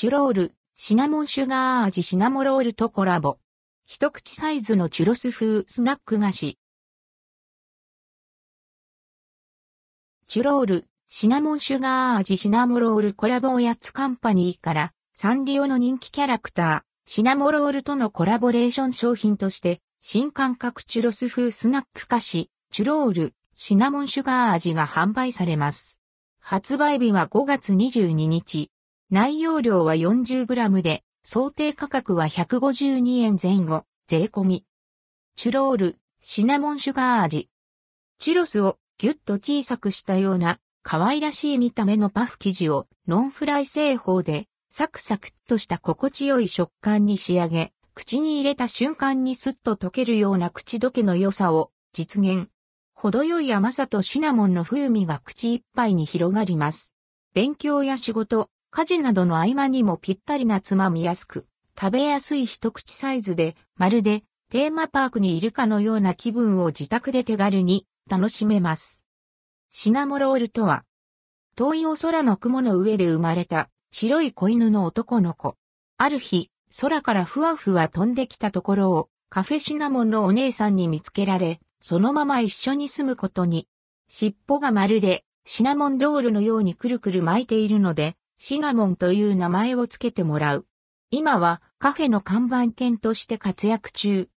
チュロール、シナモンシュガー味シナモロールとコラボ。一口サイズのチュロス風スナック菓子。チュロール、シナモンシュガー味シナモロールコラボおやつカンパニーからサンリオの人気キャラクター、シナモロールとのコラボレーション商品として新感覚チュロス風スナック菓子、チュロール、シナモンシュガー味が販売されます。発売日は5月22日。内容量は 40g で、想定価格は152円前後、税込み。チュロール、シナモンシュガー味。チュロスをギュッと小さくしたような可愛らしい見た目のパフ生地をノンフライ製法でサクサクっとした心地よい食感に仕上げ、口に入れた瞬間にスッと溶けるような口どけの良さを実現。程よい甘さとシナモンの風味が口いっぱいに広がります。勉強や仕事、家事などの合間にもぴったりなつまみやすく、食べやすい一口サイズで、まるでテーマパークにいるかのような気分を自宅で手軽に楽しめます。シナモロールとは、遠いお空の雲の上で生まれた白い子犬の男の子。ある日、空からふわふわ飛んできたところをカフェシナモンのお姉さんに見つけられ、そのまま一緒に住むことに。尻尾がまるでシナモンロールのようにくるくる巻いているので、シナモンという名前を付けてもらう。今はカフェの看板犬として活躍中。